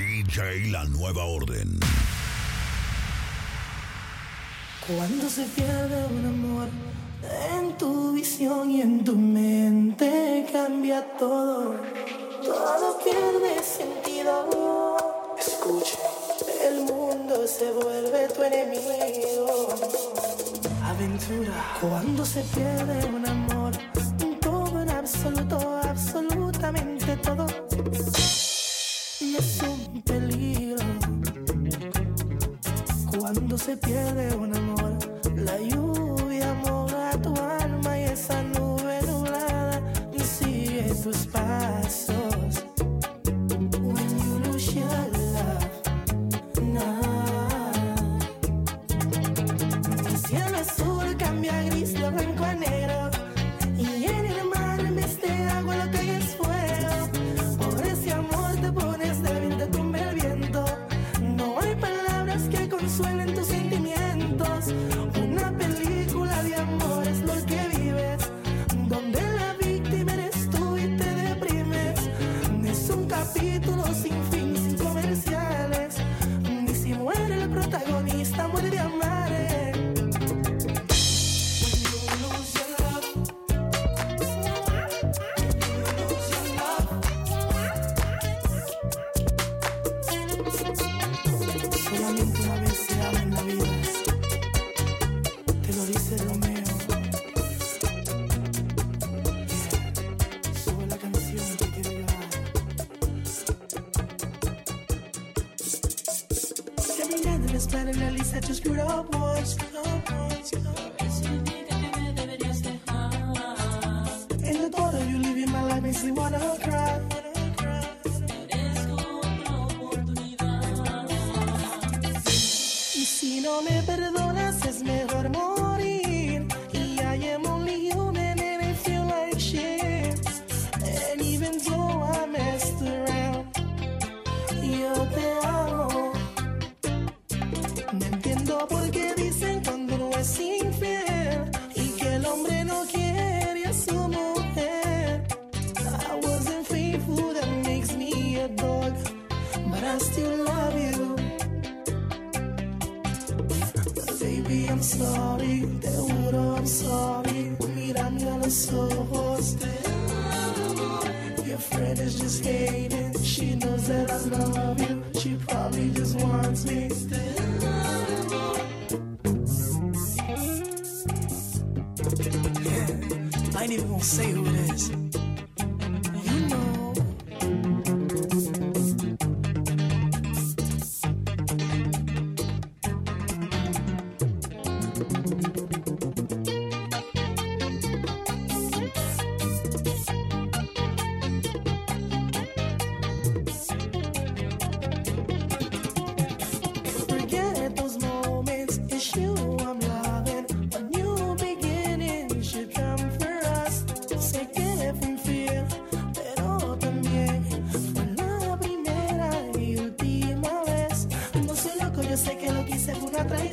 DJ La Nueva Orden. Cuando se pierde un amor en tu visión y en tu mente cambia todo. Todo pierde sentido. Escuche, el mundo se vuelve tu enemigo. Aventura. Cuando se pierde un amor, todo en absoluto, absolutamente todo. Es Cuando se pierde un amor, la lluvia moja tu alma y esa nube nublada sigue tus pasos. When you lose your love, nah. El cielo azul cambia a gris, de blanco a negro. La espalda en la lista tus screwed up words. En the of you living my life makes me wanna cry. Y si no me perdonas es mejor I wasn't faithful, that makes me a dog, but I still love you. I'm sorry, I'm sorry. Mírame a los. Your friend is just hating. She knows that I love you. She probably just wants me. Yeah, I ain't even gonna say who it is.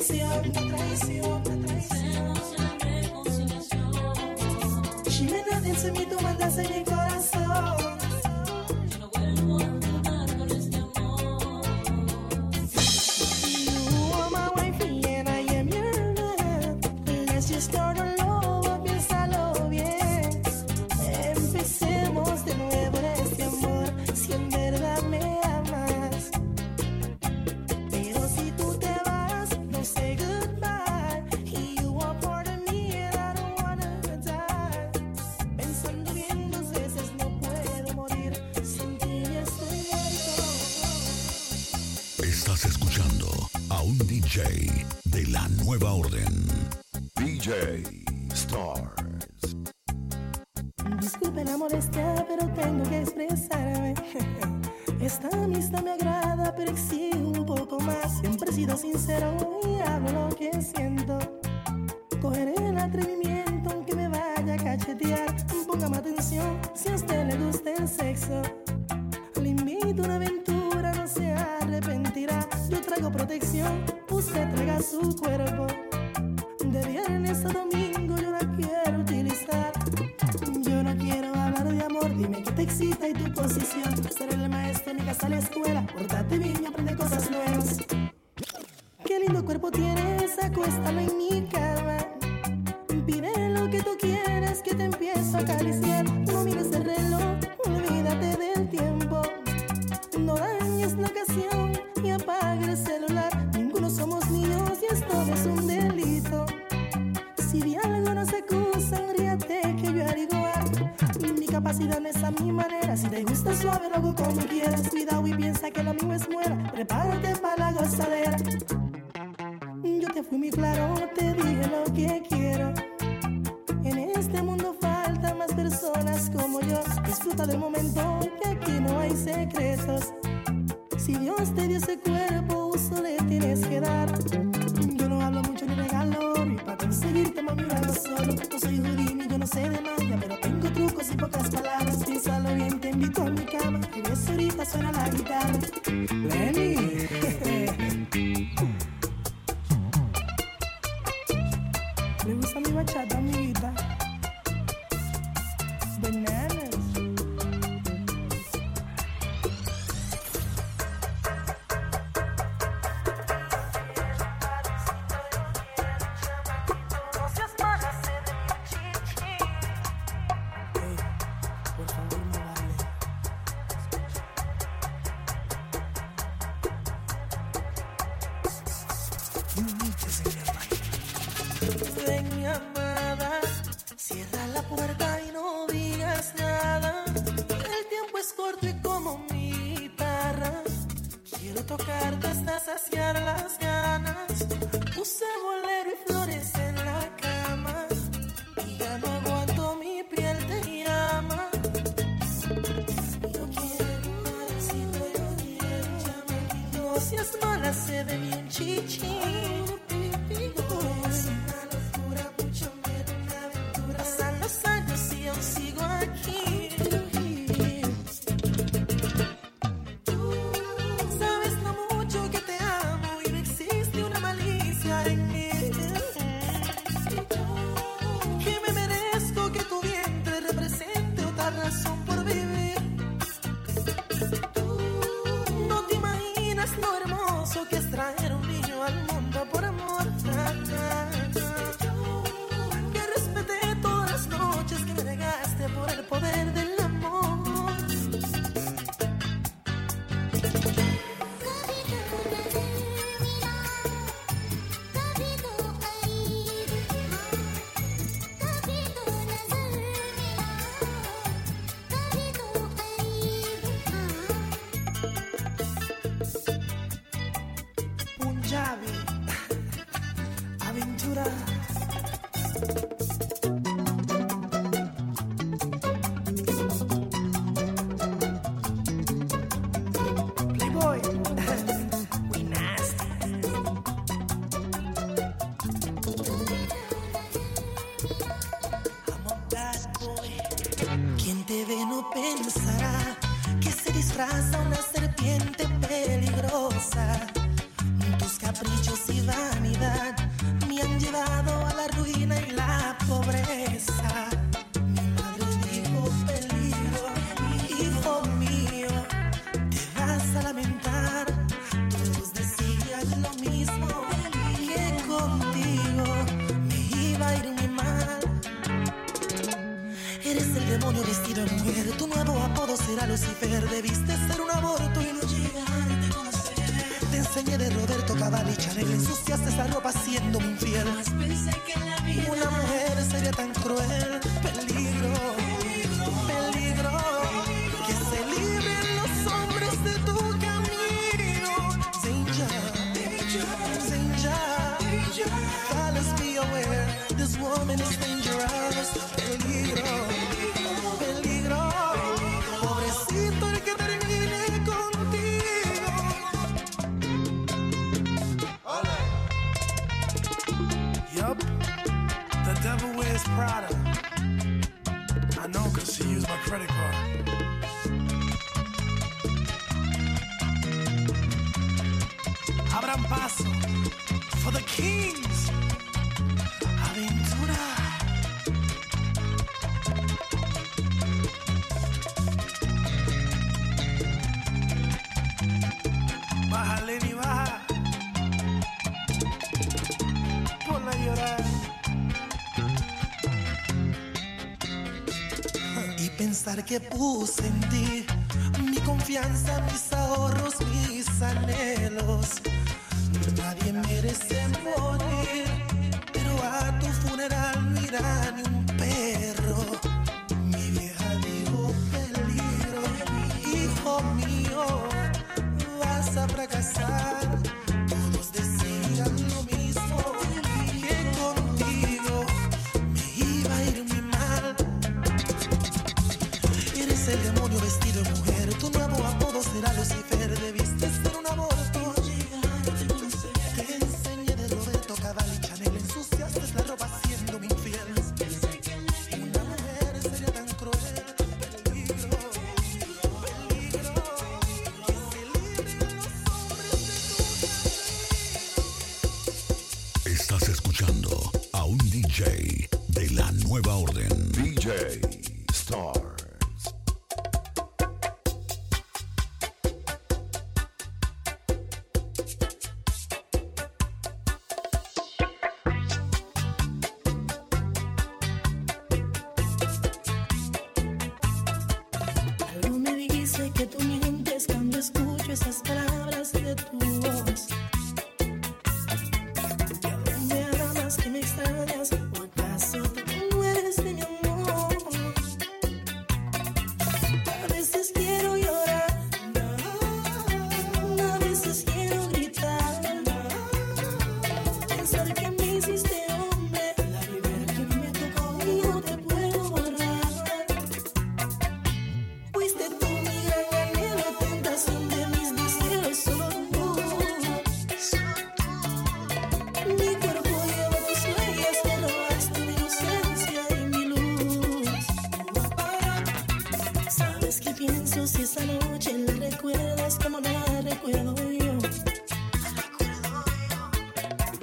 Traición, una traición, una traición. Disculpe la molestia, pero tengo que expresarme. Esta amistad me agrada, pero exige un poco más. Siempre he sido sincero y hablo lo que siento. Cogeré el atrevimiento aunque me vaya a cachetear. Póngame atención si a usted le gusta el sexo. Le invito a una aventura, no se arrepentirá. Yo traigo protección, usted traiga su cuerpo. A domingo yo la quiero utilizar. Yo no quiero hablar de amor, dime qué te excita y tu posición. Seré el maestro de mi casa a la escuela. Pórtate bien y aprende cosas nuevas. Qué lindo cuerpo tienes, acuéstalo en mi cama. Pide lo que tú quieras, que te empiezo a acariciar. No mires el reloj, olvídate del tiempo. No dañes la ocasión capacidad no es a mi manera. Si te gusta suave, lo hago como quieras. Cuidado y piensa que lo mío es muera. Prepárate para la gozadera. Yo te fui muy claro, te dije lo que quiero. En este mundo faltan más personas como yo. Disfruta del momento, que aquí no hay secretos. Si Dios te dio ese gusta mi Se as malas se ven bien chichis. Lucifer. Debiste ser un aborto y no llegar a conocer. Te enseñé de Roberto Cavalli Chanel. Ensuciaste esa credit card. Abran paso for the kings. que puse en ti, mi confianza, mis ahorros, mis anhelos. Nadie merece morir, pero a tu funeral no un perro. Mi vieja dijo peligro, hijo mío, vas a fracasar. que tú me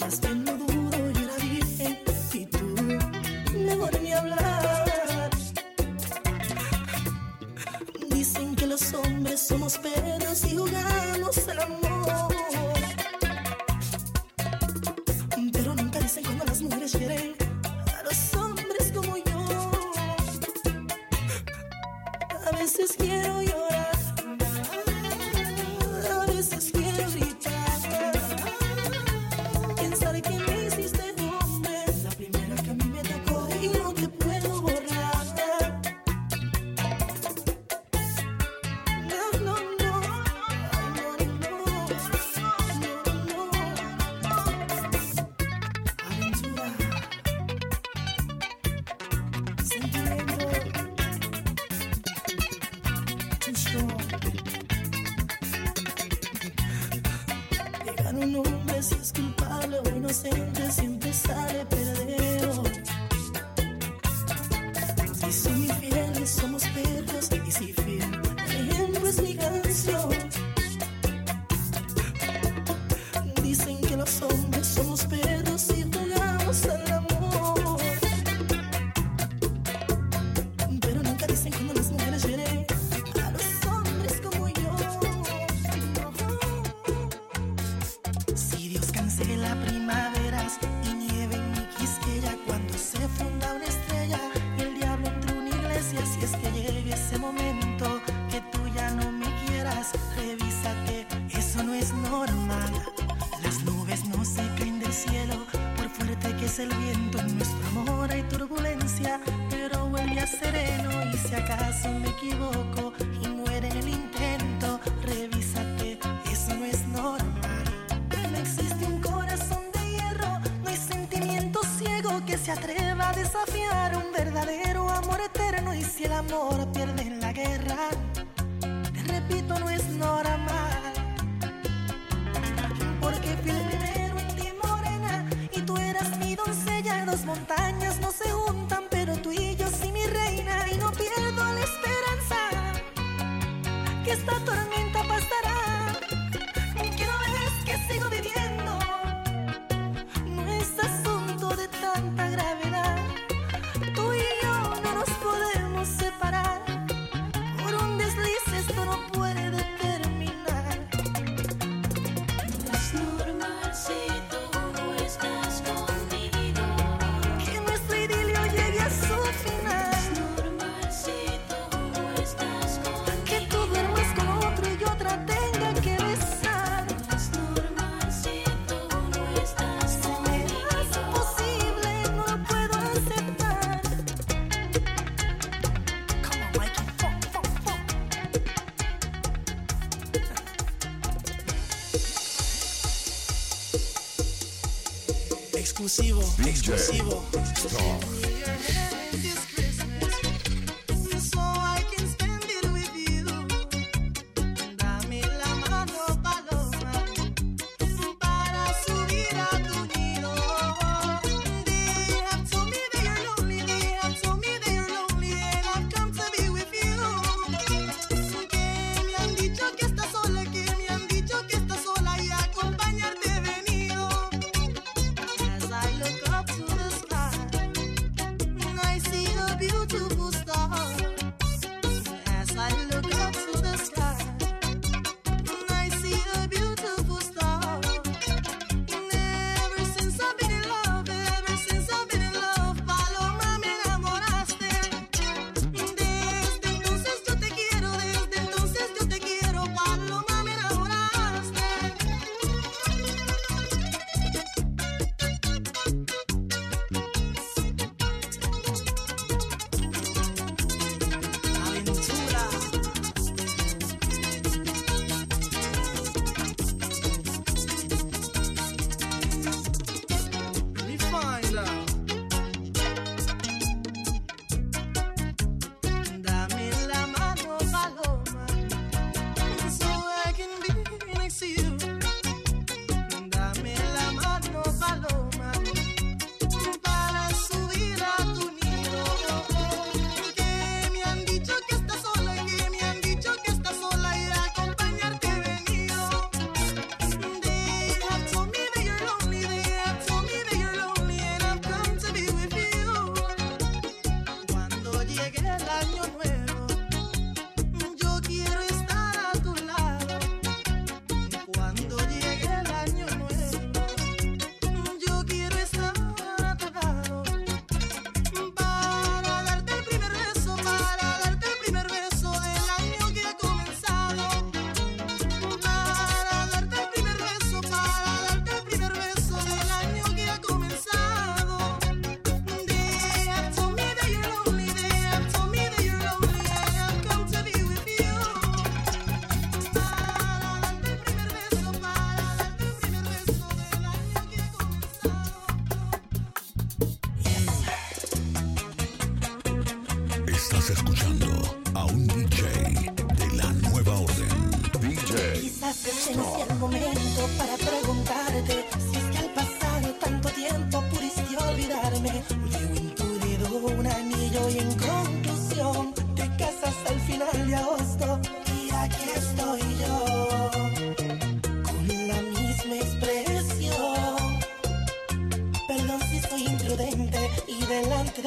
I've been Francisco Pasa el viento en nuestro amor, hay turbulencia, pero vuelve a sereno. Y si acaso me equivoco y muere en el intento, revísate, eso no es normal. No existe un corazón de hierro, no hay sentimiento ciego que se atreva a desafiar un verdadero amor eterno. Y si el amor pierde en la guerra, te repito, no es normal. las montañas no se juntan, pero tú y yo sí, mi reina, y no pierdo la esperanza que esta tormenta exclusivo, exclusivo.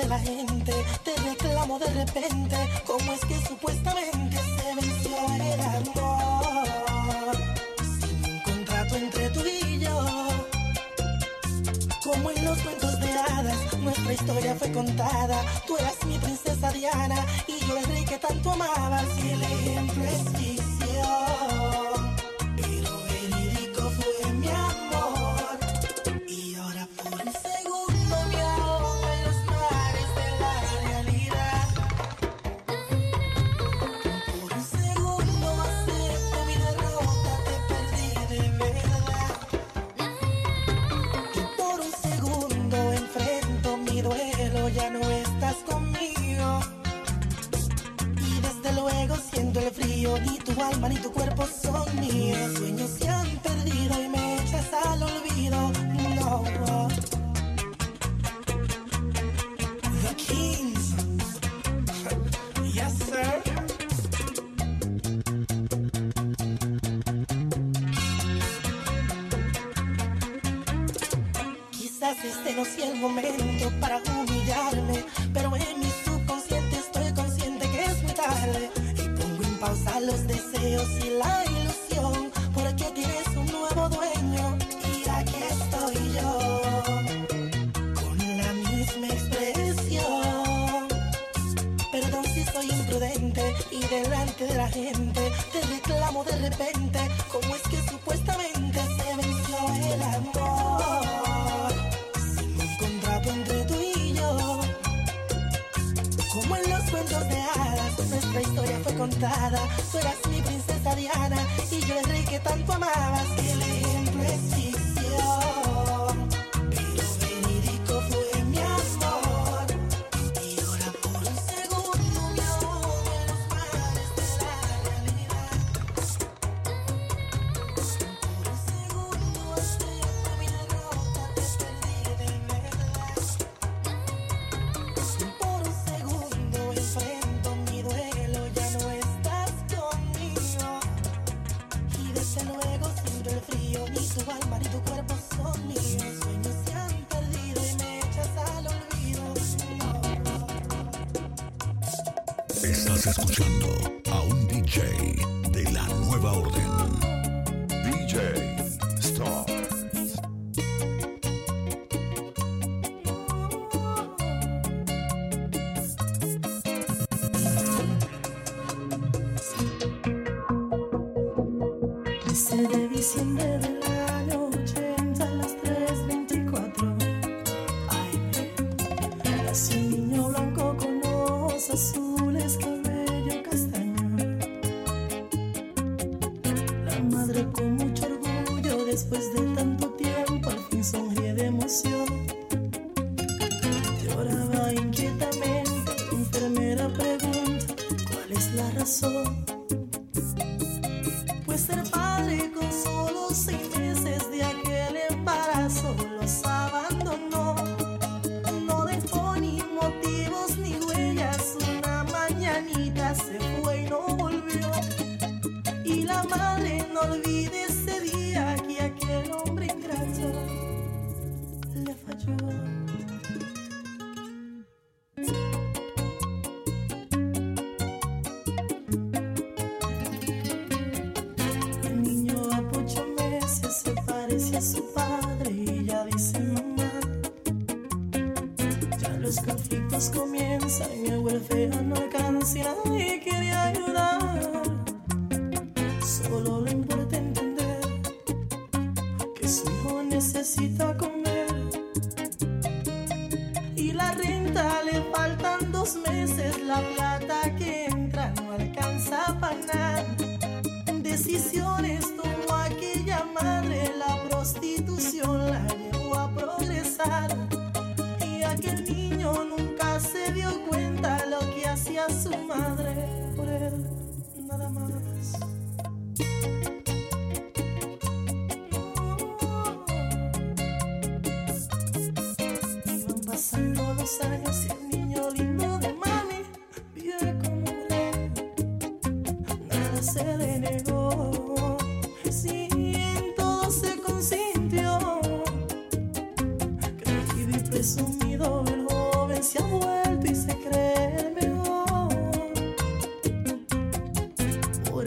la gente. Te reclamo de repente, ¿cómo es que supuestamente se venció el amor? Sin un contrato entre tú y yo. Como en los cuentos de hadas, nuestra historia fue contada. Tú eras mi princesa Diana y yo el rey que tanto amabas. Y el ejemplo es alma ni tu cuerpo son míos. Sueños se han perdido y me echas al olvido. No. The Kings. yes, sir. Quizás este no sea el momento para de la gente. Te reclamo de repente, ¿cómo es que supuestamente se venció el amor? Sin un contrato entre tú y yo. Como en los cuentos de hadas, pues nuestra historia fue contada. Tú eras mi princesa Diana y yo el rey que tanto amabas. Estás escuchando a un DJ de la nueva orden. We're set. La plata que entra no alcanza para nada. Decisiones tomó aquella madre, la prostitución la llevó a progresar. Y aquel niño nunca se dio cuenta lo que hacía su madre por él, nada más.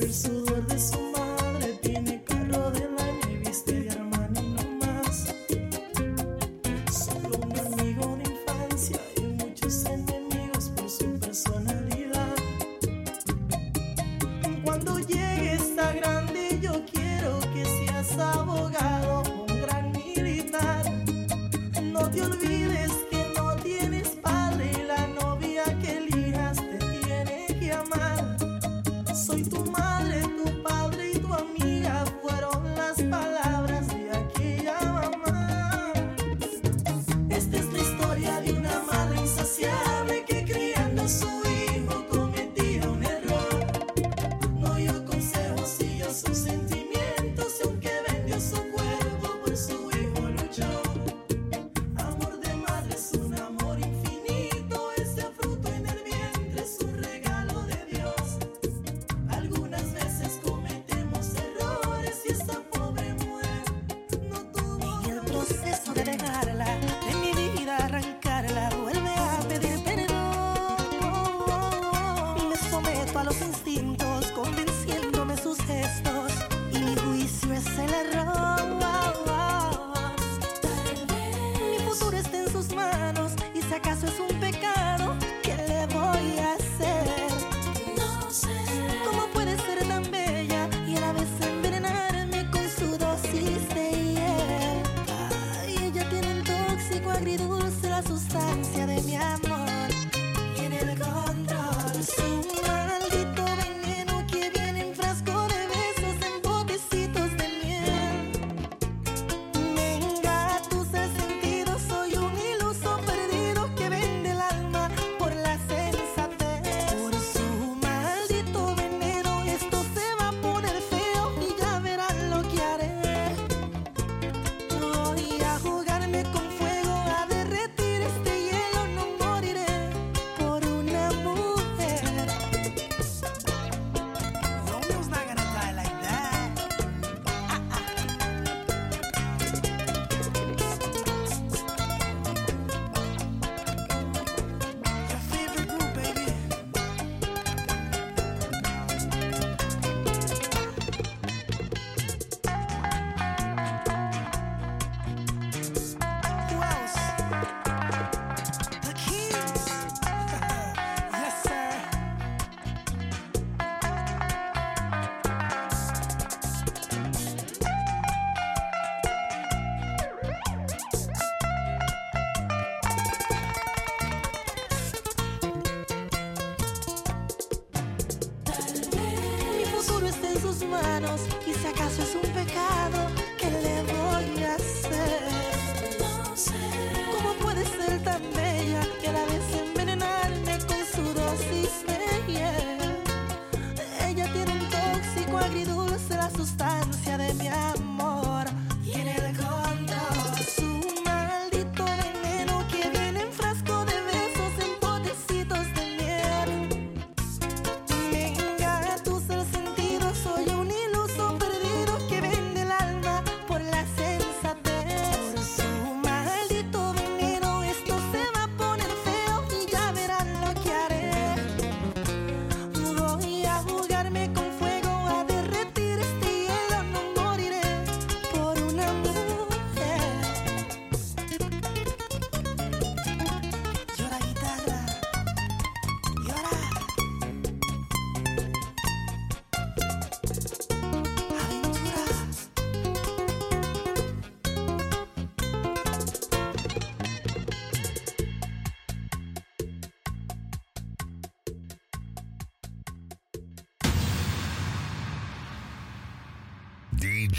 reason for.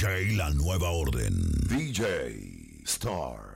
DJ La Nueva Orden. DJ Star.